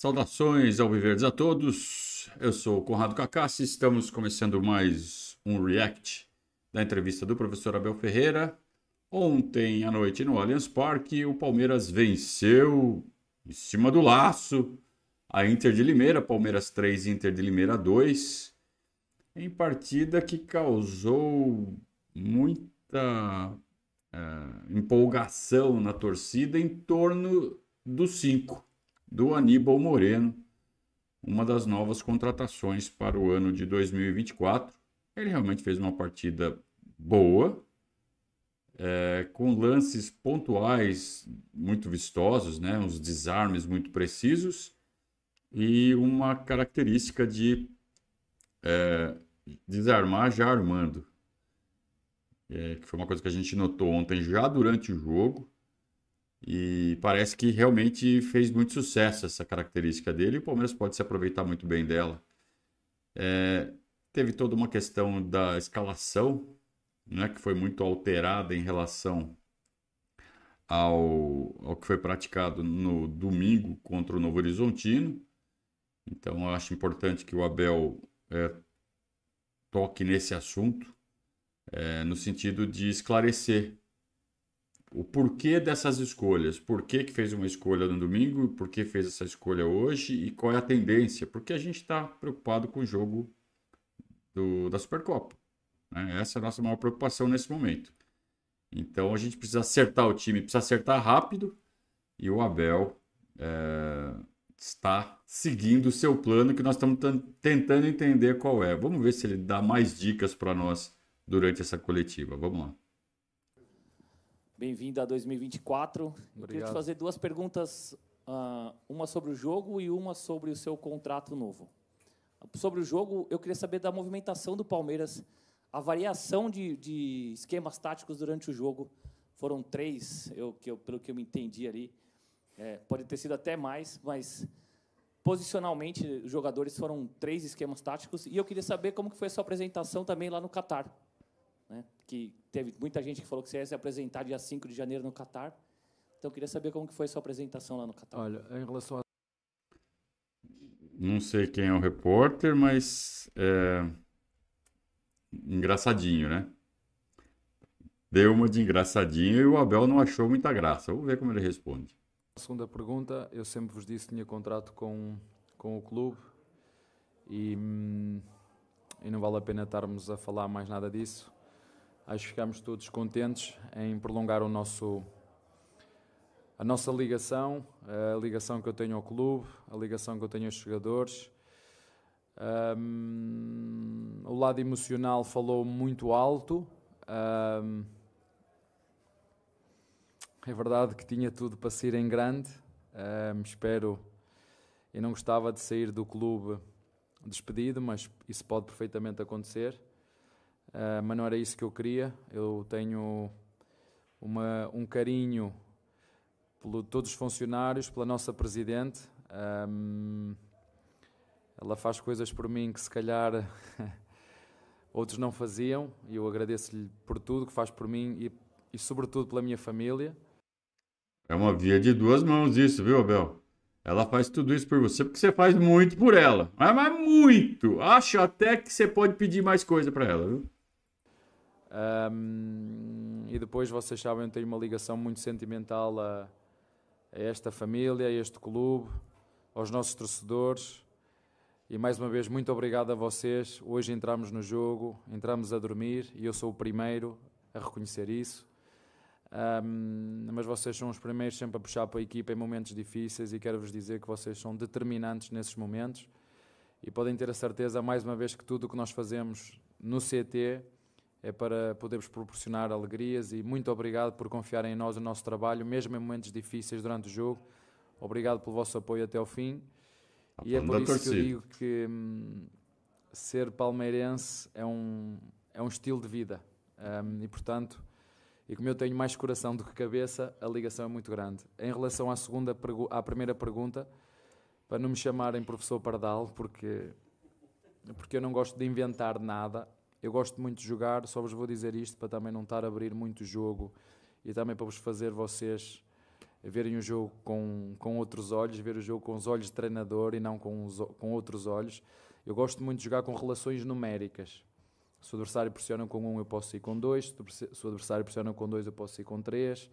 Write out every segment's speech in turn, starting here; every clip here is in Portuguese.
Saudações ao Viverdes a todos. Eu sou o Conrado Cacassi. Estamos começando mais um react da entrevista do professor Abel Ferreira. Ontem à noite no Allianz Parque, o Palmeiras venceu em cima do laço a Inter de Limeira, Palmeiras 3, Inter de Limeira 2, em partida que causou muita é, empolgação na torcida em torno do 5 do Aníbal Moreno, uma das novas contratações para o ano de 2024. Ele realmente fez uma partida boa, é, com lances pontuais muito vistosos, né? uns desarmes muito precisos e uma característica de é, desarmar já armando, é, que foi uma coisa que a gente notou ontem já durante o jogo e parece que realmente fez muito sucesso essa característica dele e o Palmeiras pode se aproveitar muito bem dela. É, teve toda uma questão da escalação, né, que foi muito alterada em relação ao, ao que foi praticado no domingo contra o Novo Horizontino. Então, eu acho importante que o Abel é, toque nesse assunto, é, no sentido de esclarecer o porquê dessas escolhas. Por que, que fez uma escolha no domingo, por que fez essa escolha hoje e qual é a tendência. Porque a gente está preocupado com o jogo do, da Supercopa. Né? Essa é a nossa maior preocupação nesse momento. Então a gente precisa acertar o time, precisa acertar rápido e o Abel é, está seguindo o seu plano que nós estamos tentando entender qual é. Vamos ver se ele dá mais dicas para nós durante essa coletiva. Vamos lá. Bem-vindo a 2024. Obrigado. Eu queria te fazer duas perguntas, uh, uma sobre o jogo e uma sobre o seu contrato novo. Sobre o jogo, eu queria saber da movimentação do Palmeiras, a variação de, de esquemas táticos durante o jogo. Foram três, eu, que eu, pelo que eu me entendi ali. É, pode ter sido até mais, mas posicionalmente os jogadores foram três esquemas táticos. E eu queria saber como que foi a sua apresentação também lá no Catar? Que teve muita gente que falou que você ia se apresentar dia 5 de janeiro no Catar. Então, eu queria saber como que foi a sua apresentação lá no Catar. Olha, em relação a... Não sei quem é o repórter, mas é engraçadinho, né? Deu uma de engraçadinho e o Abel não achou muita graça. Vamos ver como ele responde. A segunda pergunta, eu sempre vos disse que tinha contrato com, com o clube e, hum, e não vale a pena estarmos a falar mais nada disso. Acho que ficamos todos contentes em prolongar o nosso, a nossa ligação, a ligação que eu tenho ao clube, a ligação que eu tenho aos jogadores. Um, o lado emocional falou muito alto. Um, é verdade que tinha tudo para sair em grande. Um, espero. Eu não gostava de sair do clube despedido, mas isso pode perfeitamente acontecer uh, mas não era isso que eu queria. Eu tenho uma, um carinho por todos os funcionários, pela nossa presidente. Um, ela faz coisas por mim que se calhar outros não faziam e eu agradeço-lhe por tudo que faz por mim e, e sobretudo pela minha família. É uma via de duas mãos isso, viu, Abel? Ela faz tudo isso por você porque você faz muito por ela. Mas, mas muito! Acho até que você pode pedir mais coisa para ela, viu? Um, e depois vocês sabem, eu tenho uma ligação muito sentimental a, a, esta família, a este clube, aos nossos torcedores. E mais uma vez, muito obrigado a vocês. Hoje entramos no jogo, entramos a dormir e eu sou o primeiro a reconhecer isso. Um, mas vocês são os primeiros sempre a puxar para a equipa em momentos difíceis e quero-vos dizer que vocês são determinantes nesses momentos e podem ter a certeza, mais uma vez, que tudo o que nós fazemos no CT é para podermos proporcionar alegrias e muito obrigado por confiarem em nós o nosso trabalho, mesmo em momentos difíceis durante o jogo. Obrigado pelo vosso apoio até ao fim. A e é por isso torcida. que eu digo que hum, ser palmeirense é um, é um estilo de vida. Um, e portanto, e como eu tenho mais coração do que cabeça, a ligação é muito grande. Em relação à segunda à primeira pergunta, para não me chamarem professor Pardal, porque porque eu não gosto de inventar nada, eu gosto muito de jogar, só vos vou dizer isto para também não estar a abrir muito jogo e também para vos fazer vocês verem o jogo com, com outros olhos, ver o jogo com os olhos de treinador e não com, os, com outros olhos. Eu gosto muito de jogar com relações numéricas. Se o adversário pressiona com um, eu posso ir com dois. Se o adversário pressiona com dois, eu posso ir com três.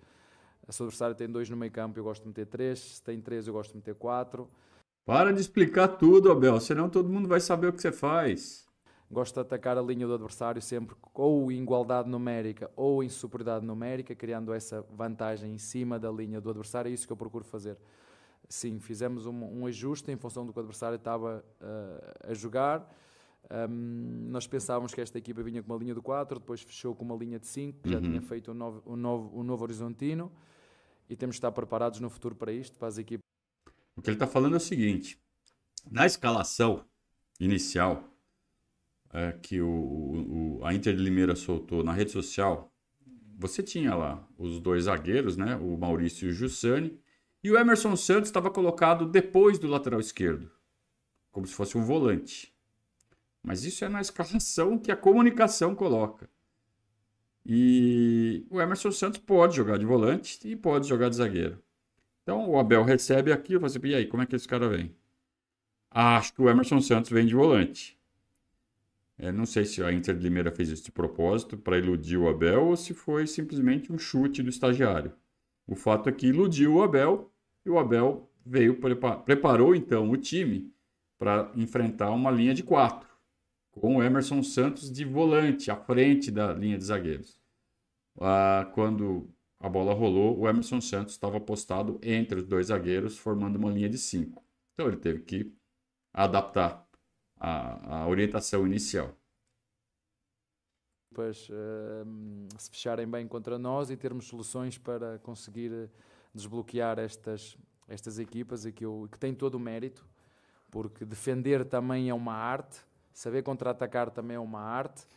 Se o adversário tem dois no meio campo, eu gosto de meter três. Se tem três, eu gosto de meter quatro. Para de explicar tudo, Abel, senão todo mundo vai saber o que você faz. Gosto de atacar a linha do adversário sempre ou em igualdade numérica ou em superioridade numérica, criando essa vantagem em cima da linha do adversário. É isso que eu procuro fazer. Sim, fizemos um, um ajuste em função do que o adversário estava uh, a jogar. Um, nós pensávamos que esta equipa vinha com uma linha de 4, depois fechou com uma linha de 5, que uhum. já tinha feito um novo, um, novo, um novo horizontino. E temos de estar preparados no futuro para isto, para as equipas. O que ele está falando é o seguinte: na escalação inicial, é, que o, o, a Inter de Limeira soltou na rede social, você tinha lá os dois zagueiros, né? O Maurício e o Jussani, e o Emerson Santos estava colocado depois do lateral esquerdo, como se fosse um volante. Mas isso é na escalação que a comunicação coloca. E o Emerson Santos pode jogar de volante e pode jogar de zagueiro. Então o Abel recebe aqui e fala assim: e aí, como é que esse cara vem? Acho que o Emerson Santos vem de volante. Não sei se a Inter de Limeira fez isso de propósito para iludir o Abel ou se foi simplesmente um chute do estagiário. O fato é que iludiu o Abel e o Abel veio preparou então o time para enfrentar uma linha de quatro com o Emerson Santos de volante à frente da linha de zagueiros. Ah, quando a bola rolou, o Emerson Santos estava postado entre os dois zagueiros, formando uma linha de cinco. Então ele teve que adaptar a, a orientação inicial. Depois, uh, se fecharem bem contra nós e termos soluções para conseguir eh, desbloquear estas, estas equipas e que, eu, que têm todo o mérito, porque defender também é uma arte, saber contra-atacar também é uma arte.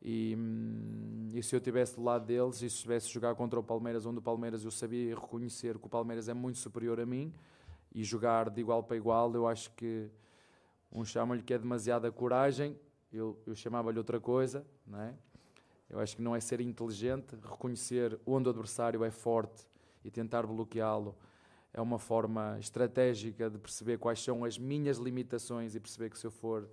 E, hum, e, se eu estivesse do lado deles e se estivesse jogar contra o Palmeiras, onde o Palmeiras eu sabia reconhecer que o Palmeiras é muito superior a mim e jogar de igual para igual, eu acho que um chamam-lhe que é demasiada coragem, eu, eu chamava-lhe outra coisa, não é? Eu acho que não é ser inteligente, reconhecer onde o adversário é forte e tentar bloqueá-lo é uma forma estratégica de perceber quais são as minhas limitações e perceber que se eu for,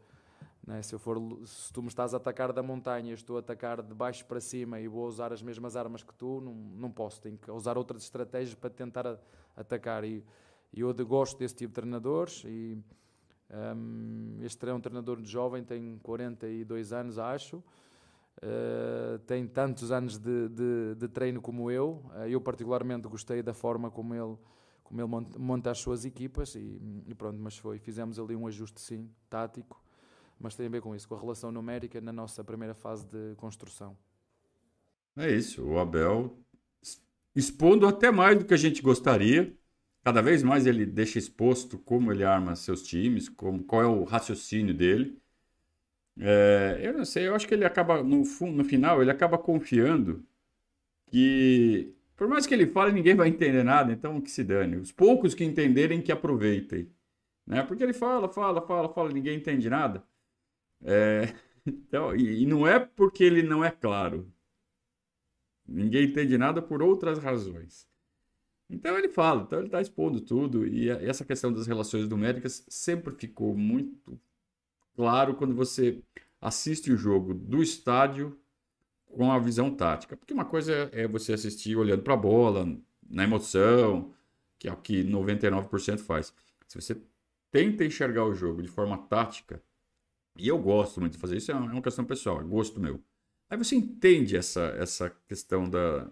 é? se eu for, se tu me estás a atacar da montanha, estou a atacar de baixo para cima e vou usar as mesmas armas que tu, não, não posso, tenho que usar outras estratégias para tentar a, atacar e, e eu gosto desse tipo de treinadores e um, este é um treinador jovem, tem 42 anos, acho. Uh, tem tantos anos de, de, de treino como eu. Uh, eu, particularmente, gostei da forma como ele, como ele monta, monta as suas equipas. E, e, pronto, mas foi. Fizemos ali um ajuste, sim, tático, mas tem a ver com isso, com a relação numérica na nossa primeira fase de construção. É isso. O Abel expondo até mais do que a gente gostaria cada vez mais ele deixa exposto como ele arma seus times, como, qual é o raciocínio dele. É, eu não sei, eu acho que ele acaba, no, no final, ele acaba confiando que, por mais que ele fale, ninguém vai entender nada, então que se dane. Os poucos que entenderem, que aproveitem. Né? Porque ele fala, fala, fala, fala, ninguém entende nada. É, então, e, e não é porque ele não é claro. Ninguém entende nada por outras razões. Então ele fala, então ele está expondo tudo, e essa questão das relações numéricas sempre ficou muito claro quando você assiste o jogo do estádio com a visão tática. Porque uma coisa é você assistir olhando para a bola, na emoção, que é o que 99% faz. Se você tenta enxergar o jogo de forma tática, e eu gosto muito de fazer isso, é uma questão pessoal, é gosto meu. Aí você entende essa, essa questão da,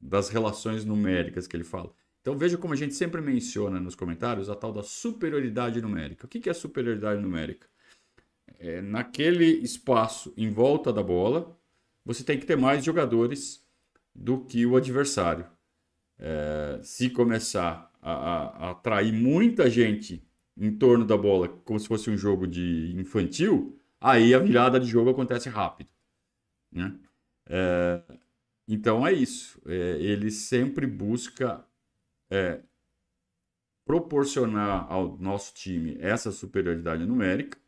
das relações numéricas que ele fala. Então veja como a gente sempre menciona nos comentários a tal da superioridade numérica. O que é superioridade numérica? É, naquele espaço em volta da bola, você tem que ter mais jogadores do que o adversário. É, se começar a, a, a atrair muita gente em torno da bola, como se fosse um jogo de infantil, aí a virada de jogo acontece rápido. Né? É, então é isso. É, ele sempre busca é, proporcionar ao nosso time essa superioridade numérica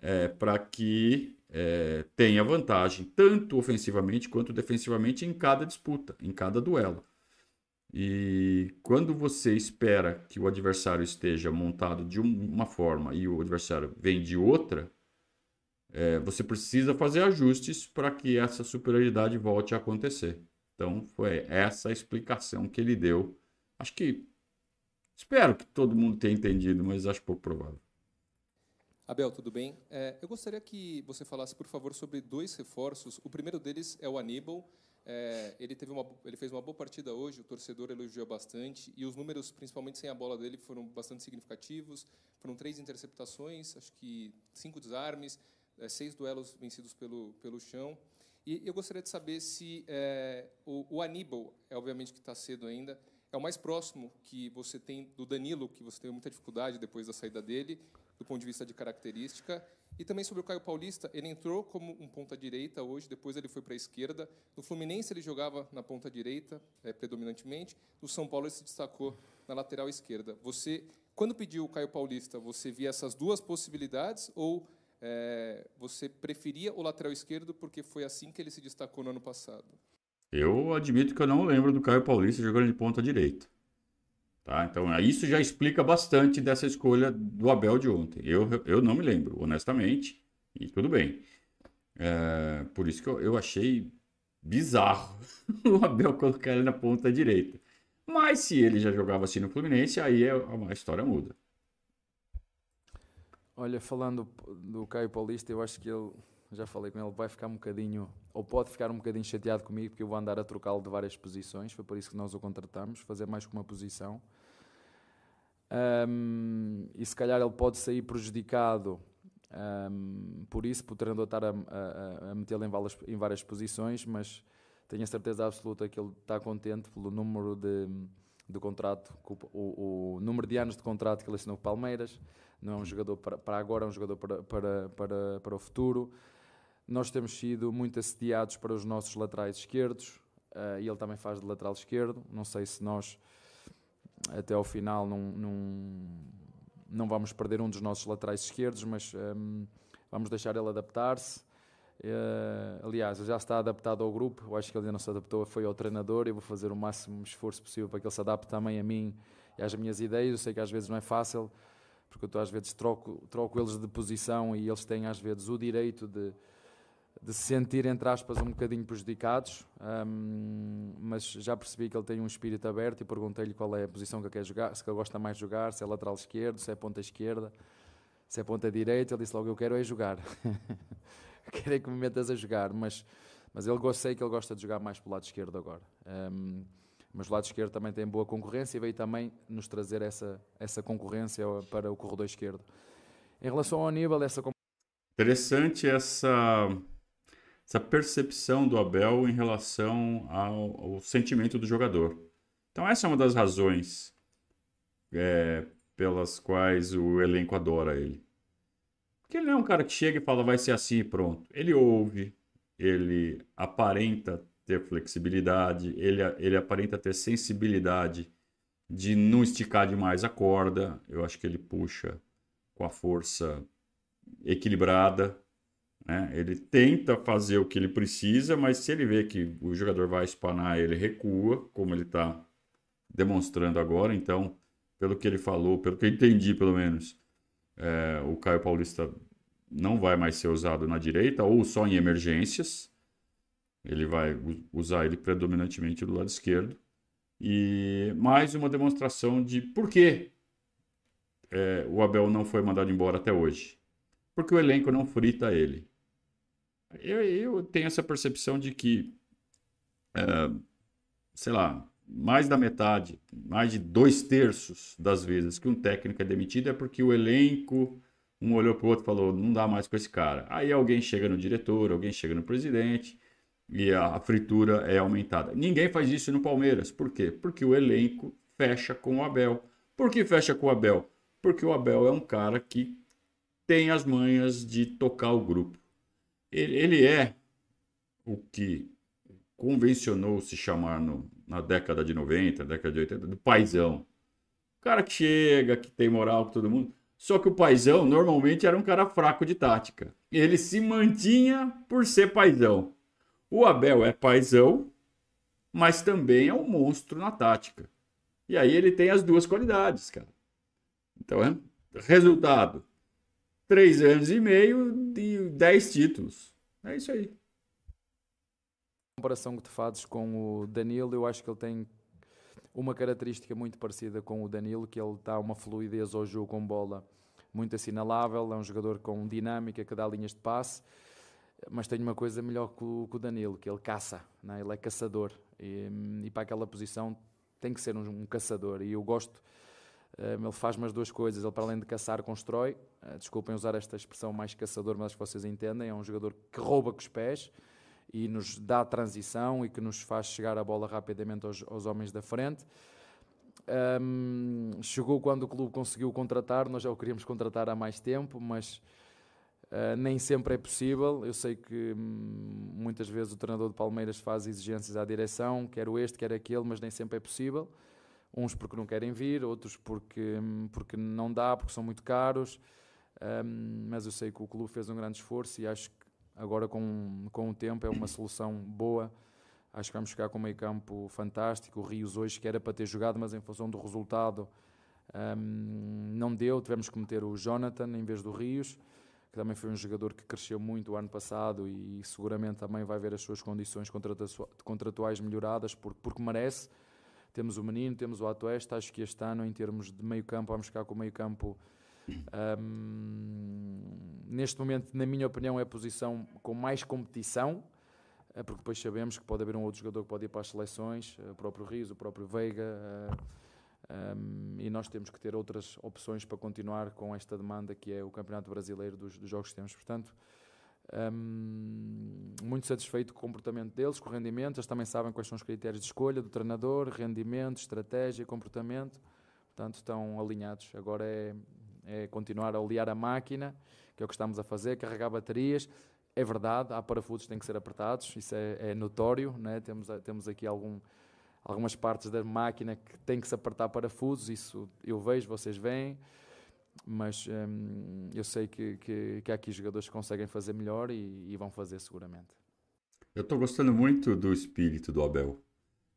é, para que é, tenha vantagem tanto ofensivamente quanto defensivamente em cada disputa, em cada duelo. E quando você espera que o adversário esteja montado de uma forma e o adversário vem de outra, é, você precisa fazer ajustes para que essa superioridade volte a acontecer. Então, foi essa a explicação que ele deu. Acho que. Espero que todo mundo tenha entendido, mas acho pouco provável. Abel, tudo bem? É, eu gostaria que você falasse, por favor, sobre dois reforços. O primeiro deles é o Aníbal. É, ele, teve uma, ele fez uma boa partida hoje, o torcedor elogiou bastante, e os números, principalmente sem a bola dele, foram bastante significativos. Foram três interceptações, acho que cinco desarmes, é, seis duelos vencidos pelo, pelo chão. E eu gostaria de saber se é, o, o, Aníbal, é obviamente que está cedo ainda, é o mais próximo que você tem do Danilo, que você teve muita dificuldade depois da saída dele, do ponto de vista de característica. E também sobre o Caio Paulista, ele entrou como um ponta-direita hoje, depois ele foi para a esquerda. No Fluminense ele jogava na ponta-direita, é, predominantemente. No São Paulo ele se destacou na lateral esquerda. Você, quando pediu o Caio Paulista, você via essas duas possibilidades ou é, você preferia o lateral esquerdo porque foi assim que ele se destacou no ano passado? Eu admito que eu não lembro do Caio Paulista jogando de ponta-direita. Tá? Então, isso já explica bastante dessa escolha do Abel de ontem. Eu, eu não me lembro, honestamente, e tudo bem. É, por isso que eu, eu achei bizarro o Abel colocar ele na ponta direita. Mas se ele já jogava assim no Fluminense, aí é, a história muda. Olha, falando do Caio Paulista, eu acho que ele, já falei com ele, vai ficar um bocadinho, ou pode ficar um bocadinho chateado comigo, porque eu vou andar a trocá-lo de várias posições, foi por isso que nós o contratamos, fazer mais que uma posição. Um, e se calhar ele pode sair prejudicado um, por isso, por ter andado a, a, a metê-lo em várias, em várias posições, mas tenho a certeza absoluta que ele está contente pelo número de, de contrato, o, o, número de anos de contrato que ele assinou com o Palmeiras. Não é um jogador para, para agora, é um jogador para, para, para, para o futuro. Nós temos sido muito assediados para os nossos laterais esquerdos uh, e ele também faz de lateral esquerdo. Não sei se nós até ao final não, não, não vamos perder um dos nossos laterais esquerdos, mas um, vamos deixar ele adaptar-se. Uh, aliás, já está adaptado ao grupo, eu acho que ele ainda não se adaptou, foi ao treinador. Eu vou fazer o máximo esforço possível para que ele se adapte também a mim e às minhas ideias. Eu sei que às vezes não é fácil, porque eu às vezes troco, troco eles de posição e eles têm às vezes o direito de, de se sentir, entre aspas, um bocadinho prejudicados, um, mas já percebi que ele tem um espírito aberto e perguntei-lhe qual é a posição que ele quer jogar, se ele gosta mais de jogar, se é lateral esquerdo, se é ponta esquerda, se é ponta direita. Ele disse logo: Eu quero é jogar, quero é que me metas a jogar, mas, mas ele sei que ele gosta de jogar mais pelo lado esquerdo agora. Um, mas o lado esquerdo também tem boa concorrência e veio também nos trazer essa, essa concorrência para o corredor esquerdo. Em relação ao Aníbal, essa. Interessante essa essa percepção do Abel em relação ao, ao sentimento do jogador. Então, essa é uma das razões é, pelas quais o elenco adora ele. Porque ele não é um cara que chega e fala vai ser assim e pronto. Ele ouve, ele aparenta ter flexibilidade, ele, ele aparenta ter sensibilidade de não esticar demais a corda. Eu acho que ele puxa com a força equilibrada. Né? Ele tenta fazer o que ele precisa, mas se ele vê que o jogador vai espanar, ele recua, como ele está demonstrando agora. Então, pelo que ele falou, pelo que eu entendi pelo menos, é, o Caio Paulista não vai mais ser usado na direita ou só em emergências. Ele vai usar ele predominantemente do lado esquerdo. E mais uma demonstração de por que é, o Abel não foi mandado embora até hoje. Porque o elenco não frita ele. Eu, eu tenho essa percepção de que, é, sei lá, mais da metade, mais de dois terços das vezes que um técnico é demitido é porque o elenco, um olhou para o outro e falou: não dá mais com esse cara. Aí alguém chega no diretor, alguém chega no presidente e a, a fritura é aumentada. Ninguém faz isso no Palmeiras. Por quê? Porque o elenco fecha com o Abel. Por que fecha com o Abel? Porque o Abel é um cara que tem as manhas de tocar o grupo ele, ele é o que convencionou se chamar no, na década de 90, década de 80, do paizão. O cara que chega, que tem moral com todo mundo. Só que o paizão normalmente era um cara fraco de tática. Ele se mantinha por ser paizão. O Abel é paizão, mas também é um monstro na tática. E aí ele tem as duas qualidades, cara. Então, é resultado: três anos e meio de dez títulos. É isso aí. Comparação que tu fazes com o Danilo, eu acho que ele tem uma característica muito parecida com o Danilo, que ele dá uma fluidez ao jogo com bola muito assinalável, é um jogador com dinâmica que dá linhas de passe, mas tem uma coisa melhor que o, Danilo, que ele caça, né? ele é caçador, e, e, para aquela posição tem que ser um, um caçador, e eu gosto, uh, ele faz umas duas coisas, ele para além de caçar, constrói, uh, desculpem usar esta expressão mais caçador, mas acho que vocês entendem, é um jogador que rouba com os pés, e nos dá transição e que nos faz chegar a bola rapidamente aos, aos homens da frente. Um, chegou quando o clube conseguiu contratar, nós já o queríamos contratar há mais tempo, mas uh, nem sempre é possível. Eu sei que hum, muitas vezes o treinador de Palmeiras faz exigências à direção, quer este, quer aquele, mas nem sempre é possível. Uns porque não querem vir, outros porque, hum, porque não dá, porque são muito caros. Um, mas eu sei que o clube fez um grande esforço e acho Agora, com, com o tempo, é uma solução boa. Acho que vamos ficar com um meio campo fantástico. O Rios hoje, que era para ter jogado, mas em função do resultado, um, não deu. Tivemos que meter o Jonathan em vez do Rios, que também foi um jogador que cresceu muito o ano passado e, seguramente também vai ver as suas condições contratuais melhoradas, porque, porque merece. Temos o Menino, temos o Atuesta. Acho que este ano, em termos de meio campo, vamos ficar com o meio campo um, neste momento, na minha opinião, é a posição com mais competição, eh, porque depois sabemos que pode haver um outro jogador que pode ir para as seleções, eh, o próprio Rios, o próprio Veiga, um, e nós temos que ter outras opções para continuar com esta demanda que é o Campeonato Brasileiro dos, dos jogos que temos. Portanto, um, muito satisfeito com o comportamento deles, com o rendimento. Eles também sabem quais são os critérios de escolha do treinador, rendimento, estratégia, comportamento. Portanto, estão alinhados. Agora é é continuar a olear a máquina, que é o que estamos a fazer, carregar baterias. É verdade, há parafusos que têm que ser apertados, isso é, é notório, né? temos, temos aqui algum, algumas partes da máquina que têm que se apertar parafusos, isso eu vejo, vocês veem, mas hum, eu sei que, que, que, há aqui jogadores que conseguem fazer melhor e, e vão fazer seguramente. Eu estou gostando muito do espírito do Abel.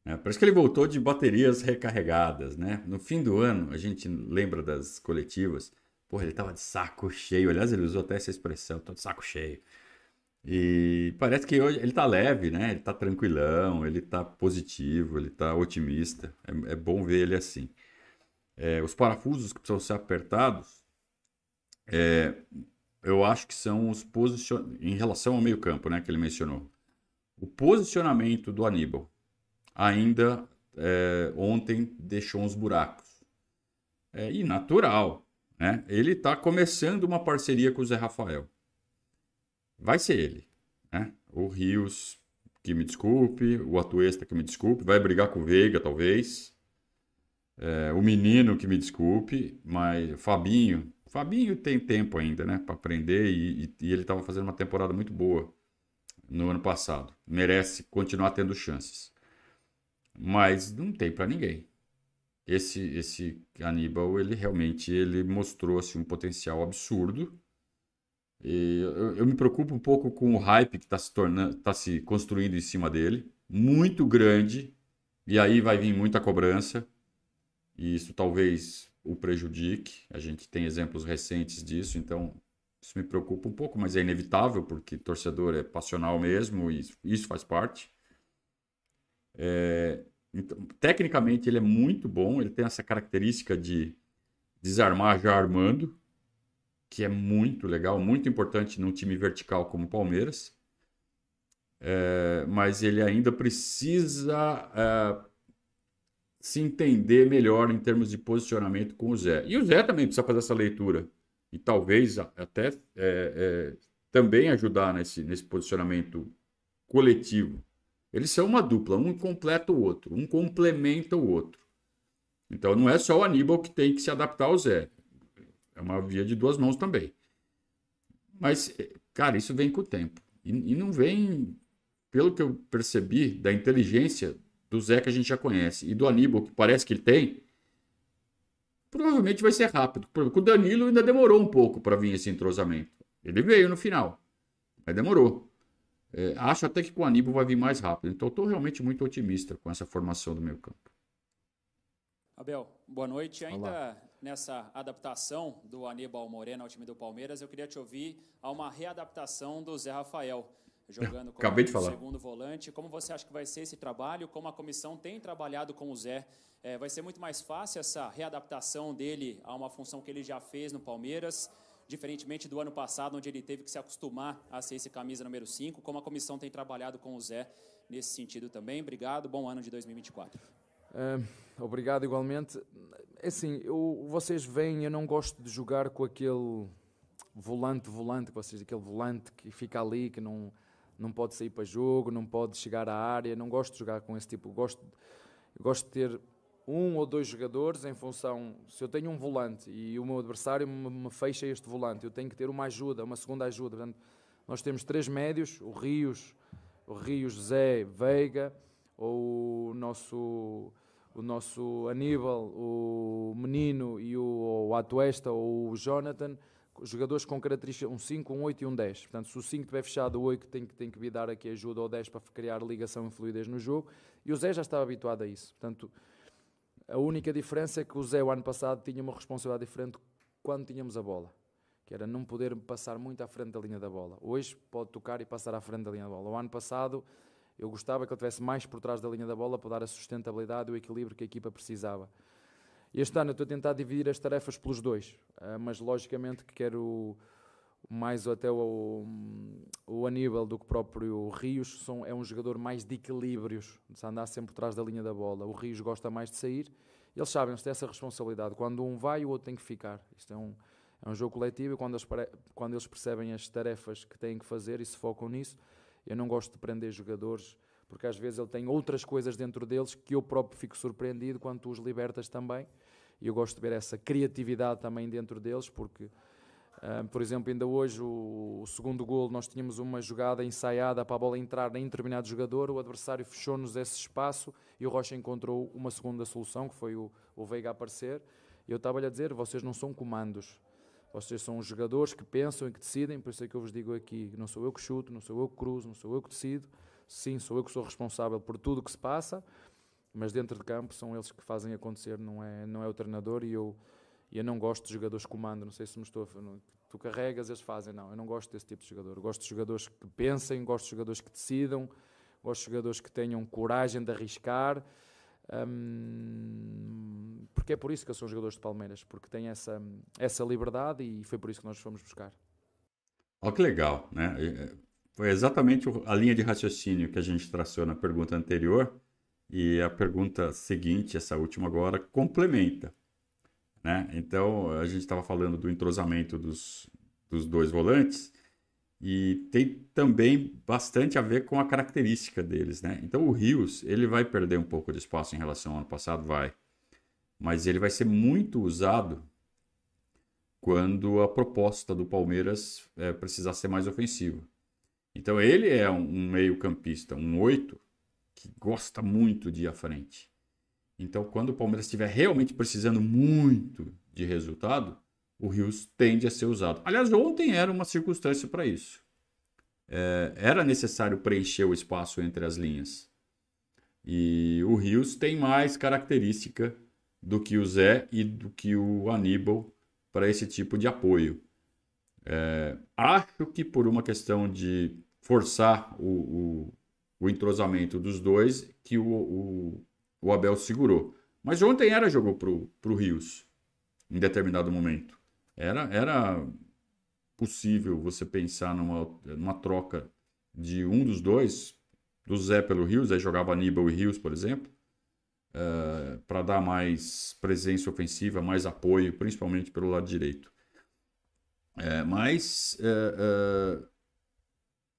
É, parece que ele voltou de baterias recarregadas, né? No fim do ano, a gente lembra das coletivas. Porra, ele tava de saco cheio. Aliás, ele usou até essa expressão, tô de saco cheio. E parece que hoje ele tá leve, né? Ele tá tranquilão, ele tá positivo, ele tá otimista. É, é bom ver ele assim. É, os parafusos que precisam ser apertados, é, eu acho que são os posicionamentos. Em relação ao meio-campo, né? Que ele mencionou. O posicionamento do Aníbal ainda é, ontem deixou uns buracos. É, e natural, né? Ele está começando uma parceria com o Zé Rafael. Vai ser ele, né? O Rios, que me desculpe, o Atuesta, que me desculpe, vai brigar com o Veiga, talvez. É, o menino, que me desculpe, mas Fabinho, Fabinho tem tempo ainda, né, para aprender e, e, e ele estava fazendo uma temporada muito boa no ano passado. Merece continuar tendo chances mas não tem para ninguém. Esse esse Aníbal, ele realmente ele mostrou assim, um potencial absurdo. Eu, eu me preocupo um pouco com o hype que está se tornando, está se construindo em cima dele, muito grande. E aí vai vir muita cobrança. E isso talvez o prejudique. A gente tem exemplos recentes disso, então isso me preocupa um pouco, mas é inevitável porque torcedor é passional mesmo e isso faz parte. É, então, tecnicamente ele é muito bom, ele tem essa característica de desarmar já armando, que é muito legal, muito importante num time vertical como o Palmeiras. É, mas ele ainda precisa é, se entender melhor em termos de posicionamento com o Zé. E o Zé também precisa fazer essa leitura e talvez até é, é também ajudar nesse, nesse posicionamento coletivo. Eles são uma dupla, um completa o outro, um complementa o outro. Então não é só o Aníbal que tem que se adaptar ao Zé. É uma via de duas mãos também. Mas, cara, isso vem com o tempo. E, e não vem, pelo que eu percebi, da inteligência do Zé que a gente já conhece e do Aníbal, que parece que ele tem, provavelmente vai ser rápido. Porque o Danilo ainda demorou um pouco para vir esse entrosamento. Ele veio no final, mas demorou. É, acho até que com o Aníbal vai vir mais rápido. Então, estou realmente muito otimista com essa formação do meio campo. Abel, boa noite. Ainda Olá. nessa adaptação do Aníbal Moreno ao time do Palmeiras, eu queria te ouvir a uma readaptação do Zé Rafael jogando como Acabei de falar. segundo volante. Como você acha que vai ser esse trabalho? Como a comissão tem trabalhado com o Zé? É, vai ser muito mais fácil essa readaptação dele a uma função que ele já fez no Palmeiras, diferentemente do ano passado, onde ele teve que se acostumar a ser esse camisa número 5. Como a comissão tem trabalhado com o Zé nesse sentido também? Obrigado, bom ano de 2024. É, obrigado igualmente. É assim, eu, vocês veem, eu não gosto de jogar com aquele volante, volante, vocês, aquele volante que fica ali, que não não pode sair para jogo, não pode chegar à área. Não gosto de jogar com esse tipo. Gosto, gosto de ter um ou dois jogadores em função. Se eu tenho um volante e o meu adversário me, fecha este volante, eu tenho que ter uma ajuda, uma segunda ajuda. Portanto, nós temos três médios: o Rios, o Rios Zé Veiga, ou o nosso o nosso Aníbal, o Menino e o, o Atuesta ou o Jonathan jogadores com características, um 5, um 8 e um 10. Portanto, se o 5 estiver fechado, o 8 tem que, tem que vir dar aqui ajuda ao 10 para criar ligação e fluidez no jogo. E o Zé já estava habituado a isso. Portanto, a única diferença é que o Zé, o ano passado, tinha uma responsabilidade diferente quando tínhamos a bola, que era não poder passar muito à frente da linha da bola. Hoje pode tocar e passar à frente da linha da bola. O ano passado, eu gostava que ele estivesse mais por trás da linha da bola para dar a sustentabilidade e o equilíbrio que a equipa precisava. Este ano eu estou a tentar dividir as tarefas pelos dois, uh, mas logicamente que quero mais até o, o Aníbal do que o próprio Rios, são, é um jogador mais de equilíbrios, de andar sempre por trás da linha da bola. O Rios gosta mais de sair, eles sabem, eles têm essa responsabilidade. Quando um vai, o outro tem que ficar. Isto é um, é um jogo coletivo e quando eles, quando eles percebem as tarefas que têm que fazer e se focam nisso, eu não gosto de prender jogadores porque às vezes ele tem outras coisas dentro deles que eu próprio fico surpreendido quando tu os libertas também. E eu gosto de ver essa criatividade também dentro deles, porque, por exemplo, ainda hoje o, segundo gol nós tínhamos uma jogada ensaiada para a bola entrar em determinado jogador, o adversário fechou-nos esse espaço e o Rocha encontrou uma segunda solução, que foi o, o Veiga aparecer. E eu estava-lhe a dizer, vocês não são comandos, vocês são os jogadores que pensam e que decidem, por isso é que eu vos digo aqui, não sou eu que chuto, não sou eu que cruzo, não sou eu que decido, sim, sou eu que sou responsável por tudo o que se passa, mas dentro de campo são eles que fazem acontecer, não é, não é o treinador e eu, eu não gosto de jogadores que comandam, não sei se me estou a, tu carregas, eles fazem, não, eu não gosto desse tipo de jogador, gosto de jogadores que pensem, gosto de jogadores que decidam, gosto de jogadores que tenham coragem de arriscar, hum, porque é por isso que eu sou jogadores de Palmeiras, porque têm essa, essa liberdade e foi por isso que nós fomos buscar. Olha que legal, né? Foi exatamente a linha de raciocínio que a gente traçou na pergunta anterior e a pergunta seguinte, essa última agora, complementa. Né? Então, a gente estava falando do entrosamento dos, dos dois volantes e tem também bastante a ver com a característica deles. Né? Então, o Rios ele vai perder um pouco de espaço em relação ao ano passado, vai. Mas ele vai ser muito usado quando a proposta do Palmeiras é, precisar ser mais ofensiva. Então ele é um, meio-campista, um oito, que gosta muito de ir à frente. Então, quando o Palmeiras estiver realmente precisando muito de resultado, o Rios tende a ser usado. Aliás, ontem era uma circunstância para isso. É, era necessário preencher o espaço entre as linhas. E o Rios tem mais característica do que o Zé e do que o Aníbal para esse tipo de apoio. É, acho que por uma questão de forçar o, o, o entrosamento dos dois que o, o, o, Abel segurou. Mas ontem era jogo para o Rios, em determinado momento. Era, era possível você pensar numa, numa troca de um dos dois, do Zé pelo Rios, aí jogava Aníbal e Rios, por exemplo, uh, eh, para dar mais presença ofensiva, mais apoio, principalmente pelo lado direito. É, mas uh, uh,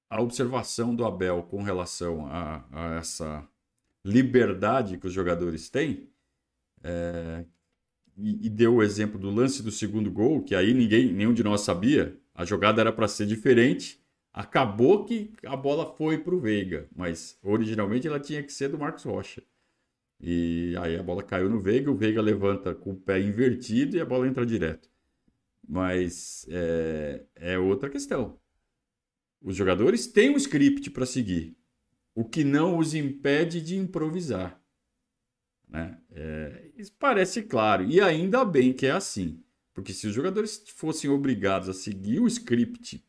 a observação do Abel com relação a, a essa liberdade que os jogadores têm, é, e, e, deu o exemplo do lance do segundo gol, que aí ninguém, nenhum de nós sabia, a jogada era para ser diferente, acabou que a bola foi para o Veiga, mas originalmente ela tinha que ser do Marcos Rocha. E aí a bola caiu no Veiga, o Veiga levanta com o pé invertido e a bola entra direto. Mas é, é outra questão Os jogadores têm um script para seguir, o que não os impede de improvisar. Né? É, isso parece claro, e ainda bem que é assim, porque se os jogadores fossem obrigados a seguir o script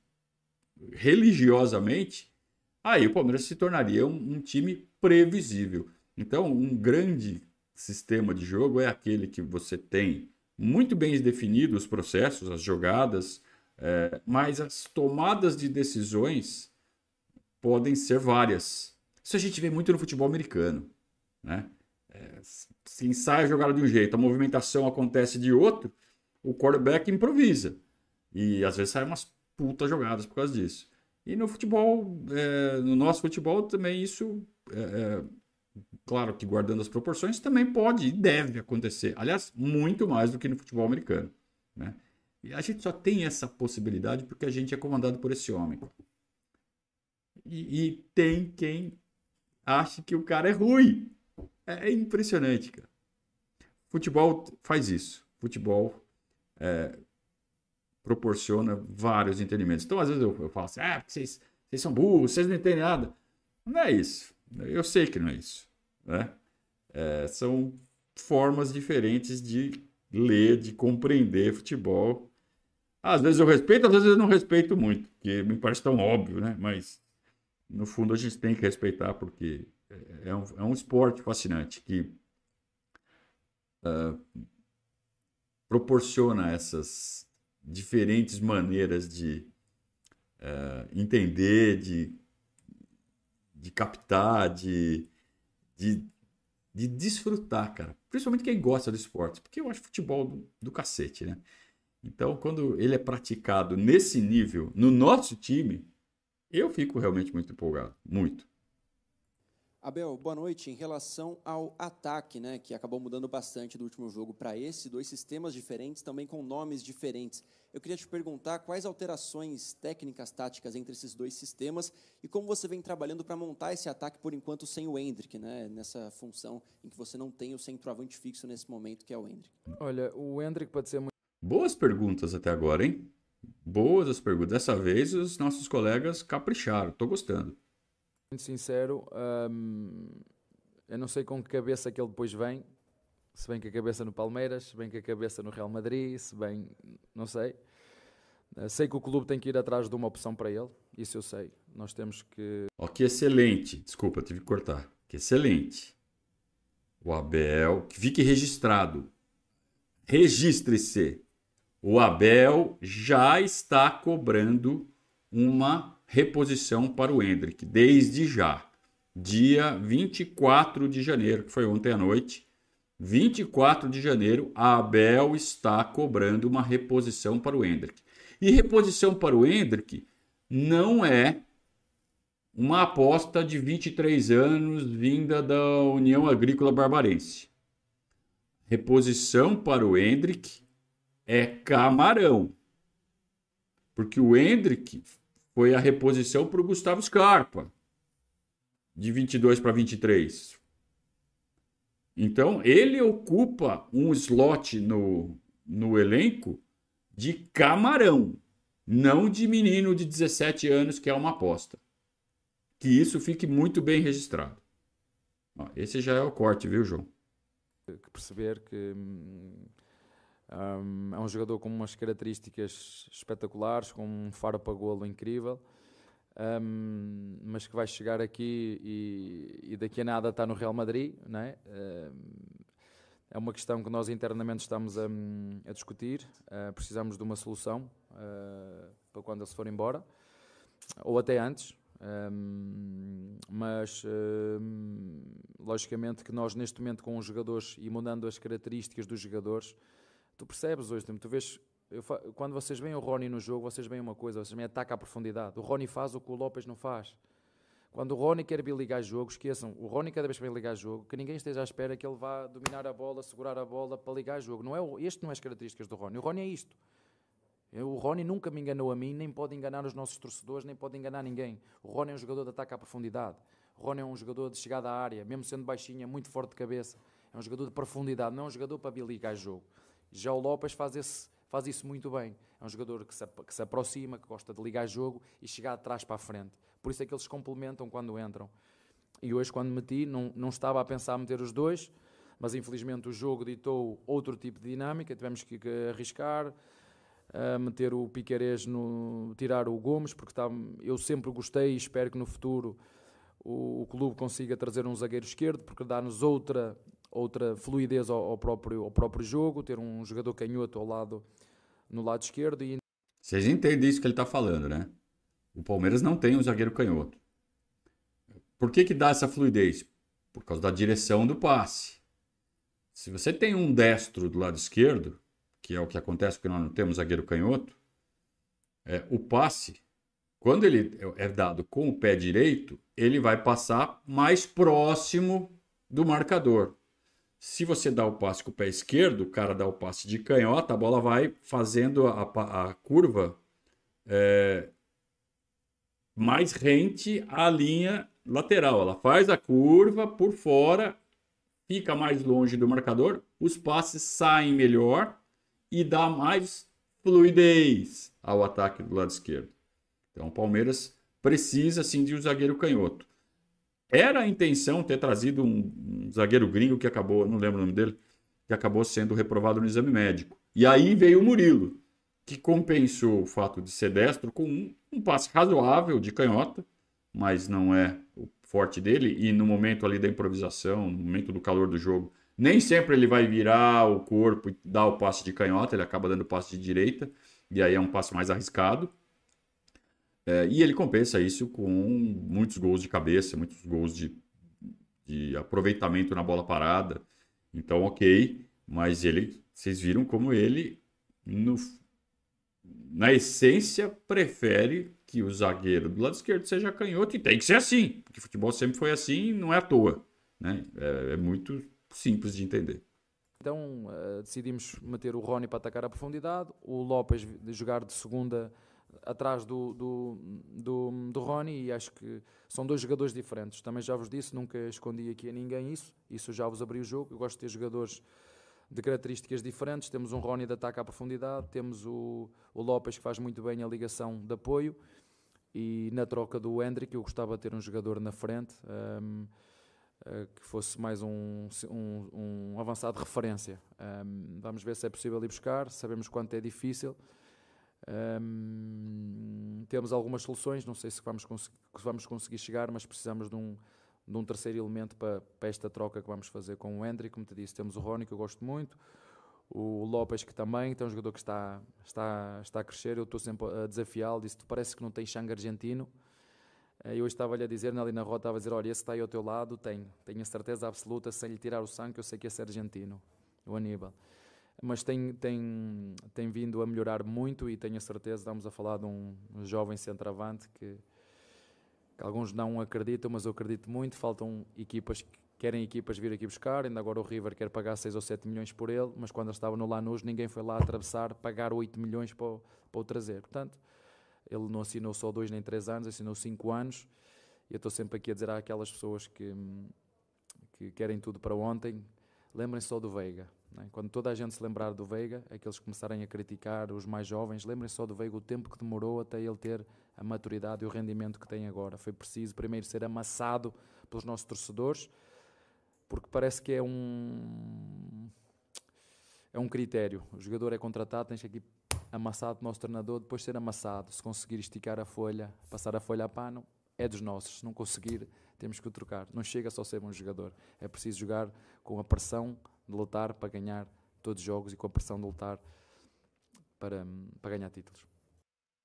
religiosamente, aí o Palmeiras se tornaria um, um time previsível. Então, um grande sistema de jogo é aquele que você tem muito bem definidos os processos, as jogadas, é, mas as tomadas de decisões podem ser várias. Isso a gente vê muito no futebol americano. Né? É, se ensaia a jogada de um jeito, a movimentação acontece de outro, o quarterback improvisa. E às vezes saem umas puta jogadas por causa disso. E no futebol, é, no nosso futebol também isso, é, é, claro que guardando as proporções, também pode e deve acontecer. Aliás, muito mais do que no futebol americano. Né? E a gente só tem essa possibilidade porque a gente é comandado por esse homem. E, e tem quem acha que o cara é ruim. É, é impressionante, cara. Futebol faz isso. Futebol é, proporciona vários entendimentos. Então, às vezes eu, eu falo assim, ah, vocês, vocês são burros, vocês não entendem nada. Não é isso. Eu sei que não é isso. Né? É, são formas diferentes de ler, de compreender futebol. Às vezes eu respeito, às vezes eu não respeito muito, porque me parece tão óbvio, né? Mas no fundo a gente tem que respeitar porque é um, é um esporte fascinante que uh, proporciona essas diferentes maneiras de uh, entender, de, de captar, de, de, de desfrutar, cara. Principalmente quem gosta do esporte, porque eu acho futebol do, do cacete, né? Então, quando ele é praticado nesse nível, no nosso time, eu fico realmente muito empolgado. Muito. Abel, boa noite. Em relação ao ataque, né, que acabou mudando bastante do último jogo para esse, dois sistemas diferentes, também com nomes diferentes. Eu queria te perguntar quais alterações técnicas, táticas entre esses dois sistemas e como você vem trabalhando para montar esse ataque por enquanto sem o Hendrick, né, nessa função em que você não tem o centroavante fixo nesse momento, que é o Hendrick. Olha, o Hendrick pode ser muito. Boas perguntas até agora, hein? Boas as perguntas. Dessa vez os nossos colegas capricharam. Estou gostando muito sincero, hum, eu não sei com que cabeça que ele depois vem. Se vem com a cabeça no Palmeiras, se vem com a cabeça no Real Madrid, se vem. não sei. Eh, sei que o clube tem que ir atrás de uma opção para ele, isso eu sei. Nós temos que. Ó, que excelente. Desculpa, tive que cortar. Que excelente. O Abel, que fique registrado. Registre-se. O Abel já está cobrando uma reposição para o Hendrick, desde já. Dia 24 de janeiro, que foi ontem à noite. 24 de janeiro, a Abel está cobrando uma reposição para o Hendrick. E reposição para o Hendrick não é uma aposta de 23 anos vinda da União Agrícola Barbarense. Reposição para o Hendrick é camarão. Porque o Hendrick foi a reposição para o Gustavo Scarpa, de 22 para 23. Então, ele ocupa um slot no, no elenco de camarão, não de menino de 17 anos, que é uma aposta. Que isso fique muito bem registrado. Esse já é o corte, viu, João? Perceber que hum, um, é um jogador com umas características espetaculares, com um faro para golo incrível, um, mas que vai chegar aqui e, e, daqui a nada está no Real Madrid. Não é? é uma questão que nós internamente estamos a, a discutir. Uh, precisamos de uma solução uh, para quando ele se for embora, ou até antes. Um, mas logicamente que nós neste momento com os jogadores e mudando as características dos jogadores tu percebes hoje, tu vês, eu, quando vocês veem o Rony no jogo, vocês veem uma coisa, vocês veem ataque à profundidade. O Rony faz o que o Lopes não faz. Quando o Rony quer ligar jogo, esqueçam, o Rony cada vez que vem ligar jogo, que ninguém esteja à espera que ele vá dominar a bola, segurar a bola para ligar jogo. Não é, este não é as características do Rony. O Rony é isto. O Rony nunca me enganou a mim, nem pode enganar os nossos torcedores, nem pode enganar ninguém. O Rony é um jogador de ataque à profundidade. O Rony é um jogador de chegada à área, mesmo sendo baixinho, é muito forte de cabeça. É um jogador de profundidade, não é um jogador para vir ligar jogo. Já o Lopes faz esse, faz isso muito bem. É um jogador que se, que se aproxima, que gosta de ligar jogo e chegar de trás para a frente. Por isso é que eles complementam quando entram. E hoje, quando meti, não, não estava a pensar meter os dois, mas infelizmente o jogo ditou outro tipo de dinâmica, tivemos que, que arriscar, a meter o Piquerez no tirar o Gomes, porque tá, eu sempre gostei e espero que no futuro o, o clube consiga trazer um zagueiro esquerdo, porque dá-nos outra outra fluidez ao, ao, próprio ao próprio jogo, ter um jogador canhoto ao lado no lado esquerdo e vocês entendem isso que ele está falando, né? O Palmeiras não tem um zagueiro canhoto. Por que que dá essa fluidez? Por causa da direção do passe. Se você tem um destro do lado esquerdo, que é o que acontece porque nós não temos zagueiro canhoto, é, o passe, quando ele é dado com o pé direito, ele vai passar mais próximo do marcador. Se você dá o passe com o pé esquerdo, o cara dá o passe de canhota, a bola vai fazendo a, a curva é, mais rente à linha lateral. Ela faz a curva por fora fica mais longe do marcador, os passes saem melhor e dá mais fluidez ao ataque do lado esquerdo. Então o Palmeiras precisa sim de um zagueiro canhoto. Era a intenção ter trazido um, zagueiro gringo que acabou, não lembro o nome dele, que acabou sendo reprovado no exame médico. E aí veio o Murilo, que compensou o fato de ser destro com um, um passe razoável de canhota, mas não é o forte dele e no momento ali da improvisação, no momento do calor do jogo, nem sempre ele vai virar o corpo e dar o passe de canhota, ele acaba dando passe de direita, e aí é um passe mais arriscado. É, e ele compensa isso com muitos gols de cabeça, muitos gols de, de aproveitamento na bola parada. Então, ok, mas ele, vocês viram como ele, no, na essência, prefere que o zagueiro do lado esquerdo seja canhoto e tem que ser assim, porque futebol sempre foi assim, não é à toa, né? É, é muito simples de entender. Então uh, decidimos meter o Rony para atacar a profundidade, o Lopes de jogar de segunda atrás do, do, do, do Rony e acho que são dois jogadores diferentes. Também já vos disse, nunca escondi aqui a ninguém isso, isso já vos abri o jogo. Eu gosto de ter jogadores de características diferentes. Temos um Rony de ataque à profundidade, temos o, o Lopes que faz muito bem a ligação de apoio e na troca do Hendrick eu gostava de ter um jogador na frente um, uh, eh, que fosse mais um, um, um avançado de referência. Um, vamos ver se é possível ir buscar, sabemos quanto é difícil. Temos algumas soluções, não sei se vamos, se vamos conseguir chegar, mas precisamos de um, de um terceiro elemento para, para esta troca que vamos fazer com o Hendrick. Como te disse, temos o Rony, que eu gosto muito, o Lopes que também tem um jogador que está, está, está a crescer, eu estou sempre a desafiá-lo, disse, parece que não tem sangue argentino, eh, eu estava-lhe a dizer, ali na rota, estava a dizer, olha, esse está aí ao teu lado, tenho, tenho a certeza absoluta, sem lhe tirar o sangue, eu sei que esse é argentino, o Aníbal. Mas tem, tem, tem vindo a melhorar muito e tenho a certeza, estamos a falar de um, jovem centroavante que, que alguns não acreditam, mas eu acredito muito, faltam equipas que querem equipas vir aqui buscar, ainda agora o River quer pagar 6 ou 7 milhões por ele, mas quando ele estava no Lanús ninguém foi lá atravessar, pagar 8 milhões para o, para o trazer. Portanto, ele não assinou só 2 nem 3 anos, assinou 5 anos, e eu estou sempre aqui a dizer àquelas pessoas que, que querem tudo para ontem, lembrem-se só do Veiga. É? Quando toda a gente se lembrar do Veiga, aqueles que começarem a criticar, os mais jovens, lembrem-se só do Veiga, o tempo que demorou até ele ter a maturidade e o rendimento que tem agora. Foi preciso primeiro ser amassado pelos nossos torcedores, porque parece que é um é um critério. O jogador é contratado, tens aqui amassado nosso treinador, depois ser amassado. Se conseguir esticar a folha, passar a folha a pano, é dos nossos. Se não conseguir, temos que o trocar. Não chega só ser um jogador. É preciso jogar com a pressão de lutar para ganhar todos os jogos e com a pressão de lutar para, para ganhar títulos.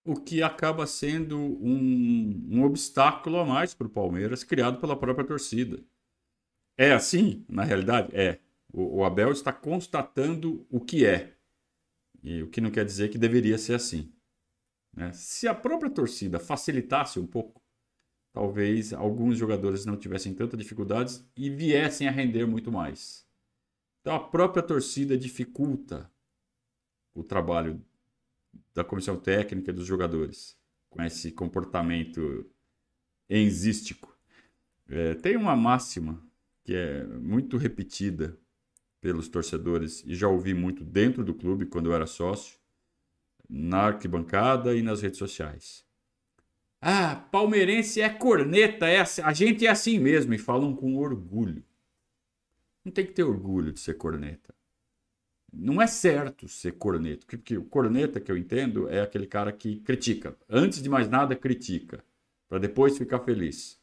O que acaba sendo um, um obstáculo a mais para o Palmeiras, criado pela própria torcida. É assim, na realidade? É. O, o Abel está constatando o que é. E o que não quer dizer que deveria ser assim. Né? Se a própria torcida facilitasse um pouco, talvez alguns jogadores não tivessem tanta dificuldades e viessem a render muito mais. Então a própria torcida dificulta o trabalho da comissão técnica dos jogadores com esse comportamento enzístico. É, tem uma máxima que é muito repetida pelos torcedores e já ouvi muito dentro do clube quando eu era sócio, na arquibancada e nas redes sociais. Ah, palmeirense é corneta, é, assim, a gente é assim mesmo e falam com orgulho. Não tem que ter orgulho de ser corneta. Não é certo ser corneta, porque o corneta que eu entendo é aquele cara que critica. Antes de mais nada, critica, para depois ficar feliz.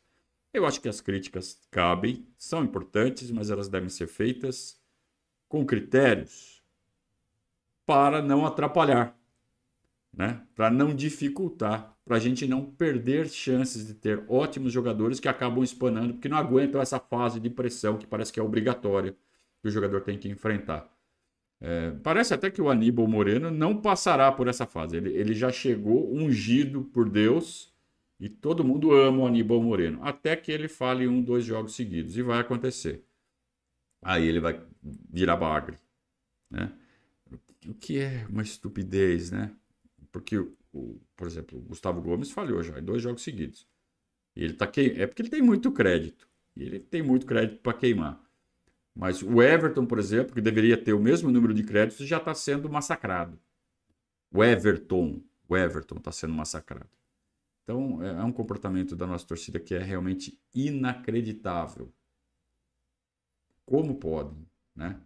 Eu acho que as críticas cabem, são importantes, mas elas devem ser feitas com critérios para não atrapalhar, né? para não dificultar, para a gente não perder chances de ter ótimos jogadores que acabam espanando porque não aguentam essa fase de pressão que parece que é obrigatória que o jogador tem que enfrentar. É, parece até que o Aníbal Moreno não passará por essa fase. Ele, ele já chegou ungido por Deus e todo mundo ama o Aníbal Moreno. Até que ele fale um, dois jogos seguidos. E vai acontecer. Aí ele vai virar bagre. Né? O que é uma estupidez, né? Porque, o, por exemplo, o Gustavo Gomes falhou já em dois jogos seguidos. E ele tá que... É porque ele tem muito crédito. E ele tem muito crédito para queimar. Mas o Everton, por exemplo, que deveria ter o mesmo número de créditos, já está sendo massacrado. O Everton, o Everton está sendo massacrado. Então é, é um comportamento da nossa torcida que é realmente inacreditável. Como podem, né?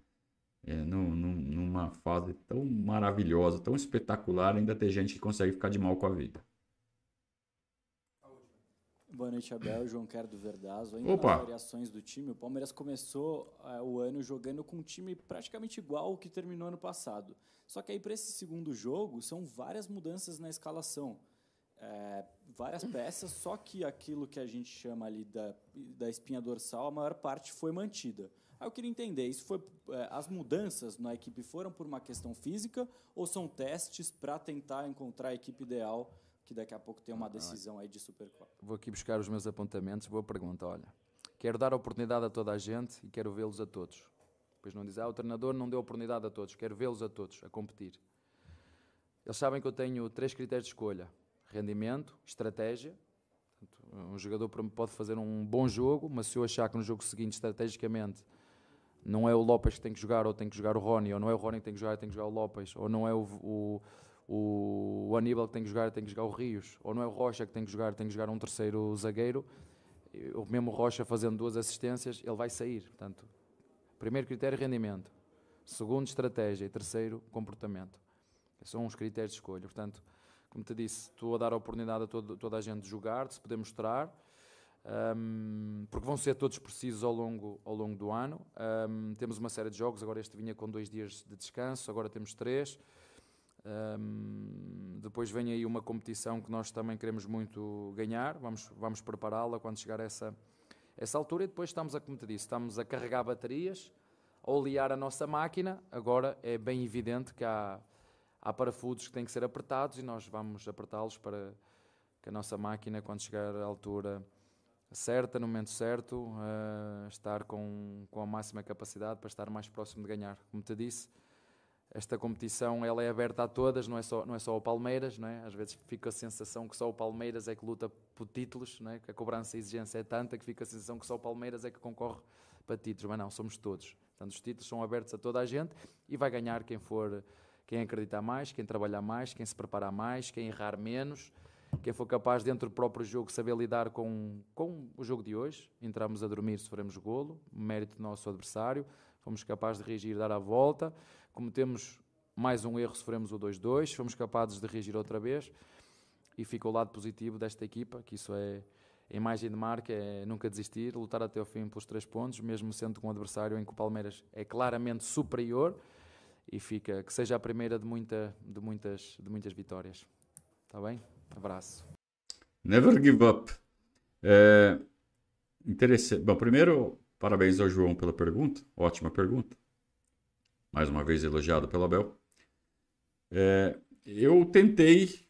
É, num, numa fase tão maravilhosa, tão espetacular, ainda ter gente que consegue ficar de mal com a vida. Boa noite, Abel. João Quero do Verdazo. Ainda Opa. nas variações do time, o Palmeiras começou uh, o ano jogando com um time praticamente igual ao que terminou ano passado. Só que aí, para esse segundo jogo, são várias mudanças na escalação. É, várias peças, só que aquilo que a gente chama ali da, da espinha dorsal, a maior parte foi mantida. Aí eu queria entender, isso foi é, as mudanças na equipe foram por uma questão física ou são testes para tentar encontrar a equipe ideal que daqui a pouco tem uma decisão aí de Supercopa. Vou aqui buscar os meus apontamentos. Boa pergunta, olha. Quero dar oportunidade a toda a gente e quero vê-los a todos. Depois não dizer, ah, o treinador não deu oportunidade a todos. Quero vê-los a todos a competir. Eles sabem que eu tenho três critérios de escolha: rendimento, estratégia. Um jogador pode fazer um bom jogo, mas se eu achar que no jogo seguinte, estrategicamente, não é o Lopes que tem que jogar, ou tem que jogar o Rony, ou não é o Rony que tem que jogar, tem que jogar o Lopes, ou não é o, o o, o Aníbal que tem que jogar tem que jogar o Rios, ou não é o Rocha que tem que jogar, tem que jogar um terceiro zagueiro, o mesmo Rocha fazendo duas assistências, ele vai sair. Portanto, primeiro critério, rendimento. Segundo, estratégia. E terceiro, comportamento. São os critérios de escolha. Portanto, como te disse, estou a dar a oportunidade a todo, toda a gente de jogar, de se poder mostrar, um, porque vão ser todos precisos ao longo, ao longo do ano. Um, temos uma série de jogos, agora este vinha com dois dias de descanso, agora temos três. Um, depois vem aí uma competição que nós também queremos muito ganhar, vamos, vamos prepará-la quando chegar a essa, essa altura e depois estamos a, como te disse, estamos a carregar baterias, a olear a nossa máquina. Agora é bem evidente que há, há parafusos que têm que ser apertados e nós vamos apertá-los para que a nossa máquina, quando chegar à altura certa, no momento certo, uh, estar com, com a máxima capacidade para estar mais próximo de ganhar. Como te disse, esta competição ela é aberta a todas, não é só, não é só o Palmeiras, não é? às vezes fica a sensação que só o Palmeiras é que luta por títulos, não é? que a cobrança e a exigência é tanta que fica a sensação que só o Palmeiras é que concorre para títulos, mas não, somos todos. Portanto, os títulos são abertos a toda a gente e vai ganhar quem for, quem acreditar mais, quem trabalhar mais, quem se preparar mais, quem errar menos, quem for capaz dentro do próprio jogo saber lidar com, com o jogo de hoje. Entramos a dormir, sofremos golo, mérito do nosso adversário, fomos capazes de reagir, dar a volta cometemos mais um erro, sofremos o 2-2, fomos capazes de reagir outra vez e fica o lado positivo desta equipa, que isso é a imagem de marca, é nunca desistir, lutar até o fim pelos três pontos, mesmo sendo com um adversário em que o Palmeiras é claramente superior e fica que seja a primeira de, muita, de, muitas, de muitas vitórias. Está bem? Abraço. Never give up. É interessante. Bom, primeiro, parabéns ao João pela pergunta. Ótima pergunta mais uma vez elogiado pela Bel. É, eu tentei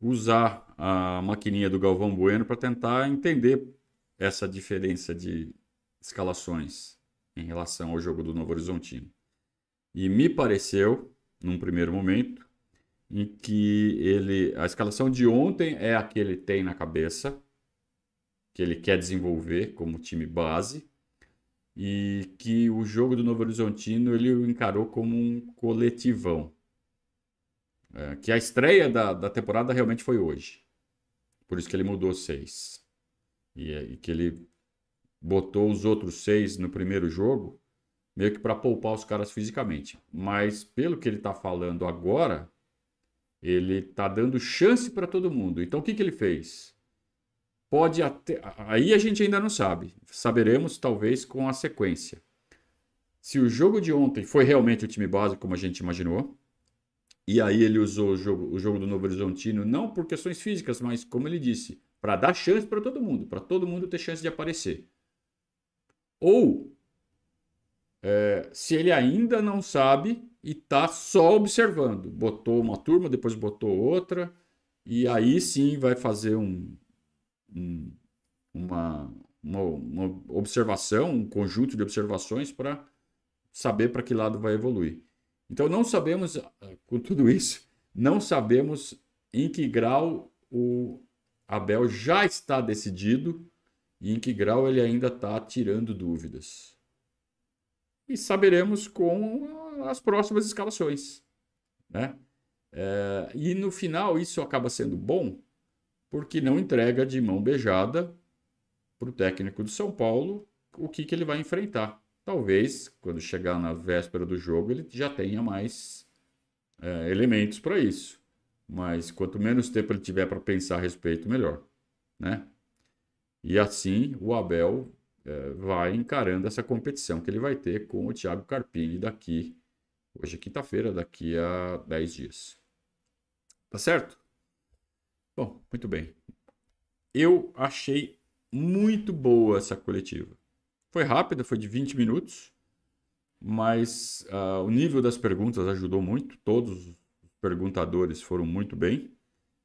usar a maquininha do Galvão Bueno para tentar entender essa diferença de escalações em relação ao jogo do Novo Horizontino. E me pareceu, num primeiro momento, em que ele a escalação de ontem é a que ele tem na cabeça, que ele quer desenvolver como time base, e que o jogo do Novo Horizontino ele o encarou como um coletivão. é, que a estreia da, da temporada realmente foi hoje. Por isso que ele mudou seis. E, e que ele botou os outros seis no primeiro jogo, meio que para poupar os caras fisicamente. Mas pelo que ele está falando agora, ele está dando chance para todo mundo. Então o que, que ele fez? Pode até. Aí a gente ainda não sabe. Saberemos talvez com a sequência. Se o jogo de ontem foi realmente o time base, como a gente imaginou, e aí ele usou o jogo, o jogo do Novo Horizontino não por questões físicas, mas como ele disse, para dar chance para todo mundo, para todo mundo ter chance de aparecer. Ou é, se ele ainda não sabe e está só observando, botou uma turma, depois botou outra, e aí sim vai fazer um, um uma, uma, uma observação, um conjunto de observações para saber para que lado vai evoluir. Então não sabemos, com tudo isso, não sabemos em que grau o Abel já está decidido e em que grau ele ainda está tirando dúvidas. E saberemos com as próximas escalações. Né? É, e no final isso acaba sendo bom porque não entrega de mão beijada para o técnico do São Paulo o que, que ele vai enfrentar talvez quando chegar na véspera do jogo ele já tenha mais é, elementos para isso. Mas quanto menos tempo ele tiver para pensar a respeito, melhor, né? E assim o Abel é, vai encarando essa competição que ele vai ter com o Thiago Carpini daqui, hoje é quinta-feira, daqui a 10 dias. Tá certo? Bom, muito bem. Eu achei muito boa essa coletiva. Foi rápida, foi de 20 minutos, mas uh, o nível das perguntas ajudou muito. Todos os perguntadores foram muito bem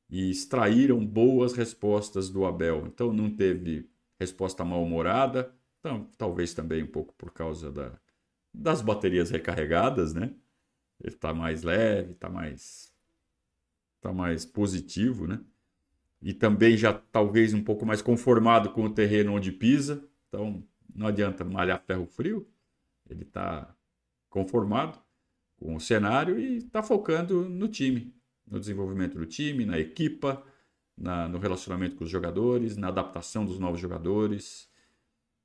e extraíram boas respostas do Abel. Então não teve resposta mal-humorada, então, talvez também um pouco por causa da, das baterias recarregadas, né? Ele está mais leve, está mais, tá mais positivo, né? E também já talvez um pouco mais conformado com o terreno onde pisa. Então, não adianta malhar ferro frio, ele está conformado com o cenário e está focando no time, no desenvolvimento do time, na equipa, na, no relacionamento com os jogadores, na adaptação dos novos jogadores.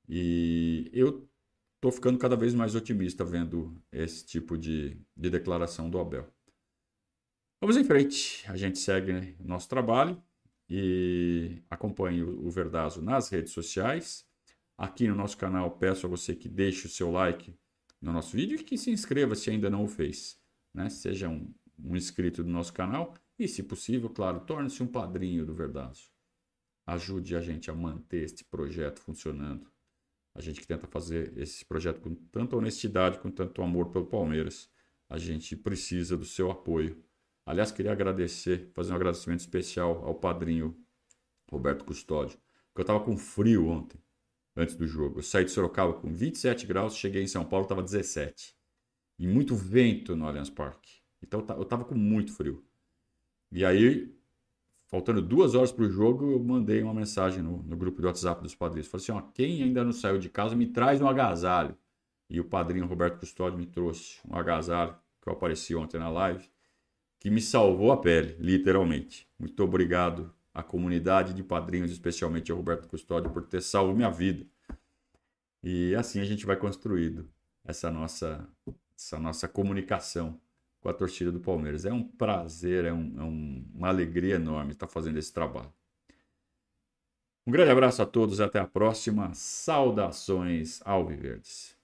E eu estou ficando cada vez mais otimista vendo esse tipo de, de declaração do Abel. Vamos em frente, a gente segue nosso trabalho e acompanhe o Verdazo nas redes sociais aqui no nosso canal, peço a você que deixe o seu like no nosso vídeo e que se inscreva se ainda não o fez. Né? Seja um, um inscrito do nosso canal e, se possível, claro, torne-se um padrinho do Verdazo. Ajude a gente a manter este projeto funcionando. A gente que tenta fazer esse projeto com tanta honestidade, com tanto amor pelo Palmeiras, a gente precisa do seu apoio. Aliás, queria agradecer, fazer um agradecimento especial ao padrinho Roberto Custódio, que eu estava com frio ontem antes do jogo. Eu saí de Sorocaba com 27 graus, cheguei em São Paulo, estava 17. E muito vento no Allianz Parque. Então eu estava com muito frio. E aí, faltando duas horas para o jogo, eu mandei uma mensagem no, no, grupo de WhatsApp dos padrinhos. Falei assim: ó, quem ainda não saiu de casa, me traz um agasalho. E o padrinho Roberto Custódio me trouxe um agasalho que eu apareci ontem na live, que me salvou a pele, literalmente. Muito obrigado a comunidade de padrinhos, especialmente ao Roberto Custódio, por ter salvo minha vida. E assim a gente vai construindo essa nossa, essa nossa comunicação com a torcida do Palmeiras. É um prazer, é, um, é um, uma alegria enorme estar fazendo esse trabalho. Um grande abraço a todos, até a próxima. Saudações Alviverdes.